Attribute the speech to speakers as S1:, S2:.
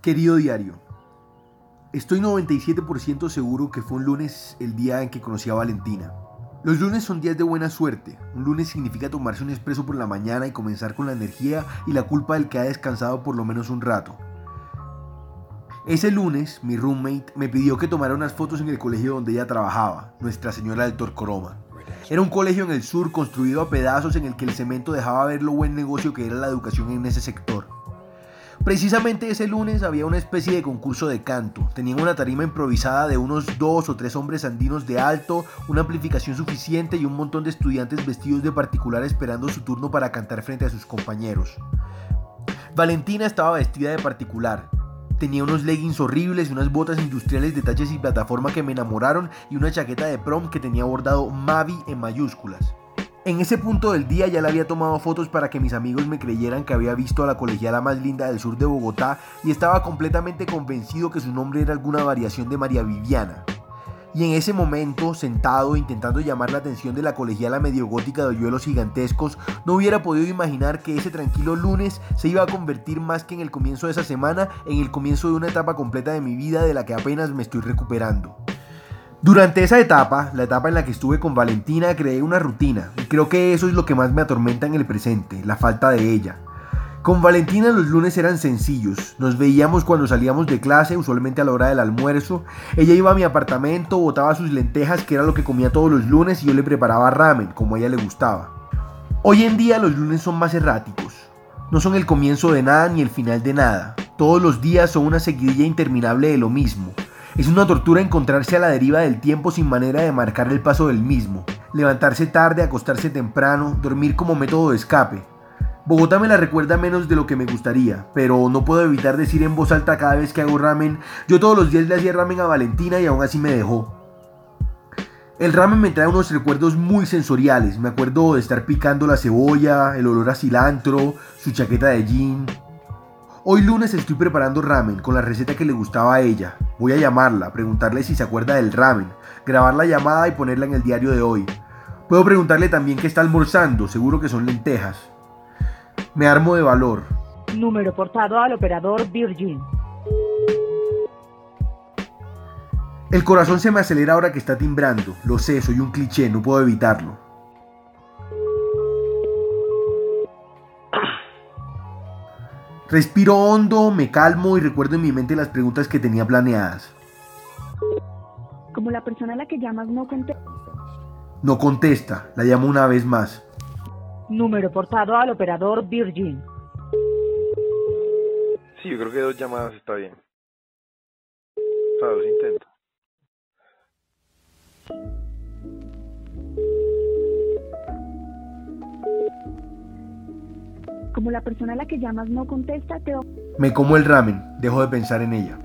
S1: Querido diario, estoy 97% seguro que fue un lunes el día en que conocí a Valentina. Los lunes son días de buena suerte. Un lunes significa tomarse un expreso por la mañana y comenzar con la energía y la culpa del que ha descansado por lo menos un rato. Ese lunes, mi roommate me pidió que tomara unas fotos en el colegio donde ella trabajaba, Nuestra Señora del Torcoroma. Era un colegio en el sur construido a pedazos en el que el cemento dejaba ver lo buen negocio que era la educación en ese sector. Precisamente ese lunes había una especie de concurso de canto. Tenían una tarima improvisada de unos dos o tres hombres andinos de alto, una amplificación suficiente y un montón de estudiantes vestidos de particular esperando su turno para cantar frente a sus compañeros. Valentina estaba vestida de particular. Tenía unos leggings horribles unas botas industriales de taches y plataforma que me enamoraron y una chaqueta de prom que tenía bordado Mavi en mayúsculas. En ese punto del día ya le había tomado fotos para que mis amigos me creyeran que había visto a la colegiala más linda del sur de Bogotá y estaba completamente convencido que su nombre era alguna variación de María Viviana. Y en ese momento, sentado intentando llamar la atención de la colegiala medio gótica de hoyuelos gigantescos, no hubiera podido imaginar que ese tranquilo lunes se iba a convertir más que en el comienzo de esa semana en el comienzo de una etapa completa de mi vida de la que apenas me estoy recuperando. Durante esa etapa, la etapa en la que estuve con Valentina, creé una rutina y creo que eso es lo que más me atormenta en el presente, la falta de ella. Con Valentina los lunes eran sencillos, nos veíamos cuando salíamos de clase, usualmente a la hora del almuerzo, ella iba a mi apartamento, botaba sus lentejas, que era lo que comía todos los lunes, y yo le preparaba ramen, como a ella le gustaba. Hoy en día los lunes son más erráticos, no son el comienzo de nada ni el final de nada, todos los días son una seguidilla interminable de lo mismo, es una tortura encontrarse a la deriva del tiempo sin manera de marcar el paso del mismo. Levantarse tarde, acostarse temprano, dormir como método de escape. Bogotá me la recuerda menos de lo que me gustaría, pero no puedo evitar decir en voz alta cada vez que hago ramen, yo todos los días le hacía ramen a Valentina y aún así me dejó. El ramen me trae unos recuerdos muy sensoriales, me acuerdo de estar picando la cebolla, el olor a cilantro, su chaqueta de jean, Hoy lunes estoy preparando ramen con la receta que le gustaba a ella. Voy a llamarla, preguntarle si se acuerda del ramen, grabar la llamada y ponerla en el diario de hoy. Puedo preguntarle también qué está almorzando, seguro que son lentejas. Me armo de valor.
S2: Número portado al operador Virgin.
S1: El corazón se me acelera ahora que está timbrando. Lo sé, soy un cliché, no puedo evitarlo. Respiro hondo, me calmo y recuerdo en mi mente las preguntas que tenía planeadas.
S2: Como la persona a la que llamas no contesta.
S1: No contesta, la llamo una vez más.
S2: Número portado al operador Virgin.
S3: Sí, yo creo que dos llamadas está bien. O sea, dos intentos.
S2: Como la persona a la que llamas no contesta, te...
S1: Me como el ramen, dejo de pensar en ella.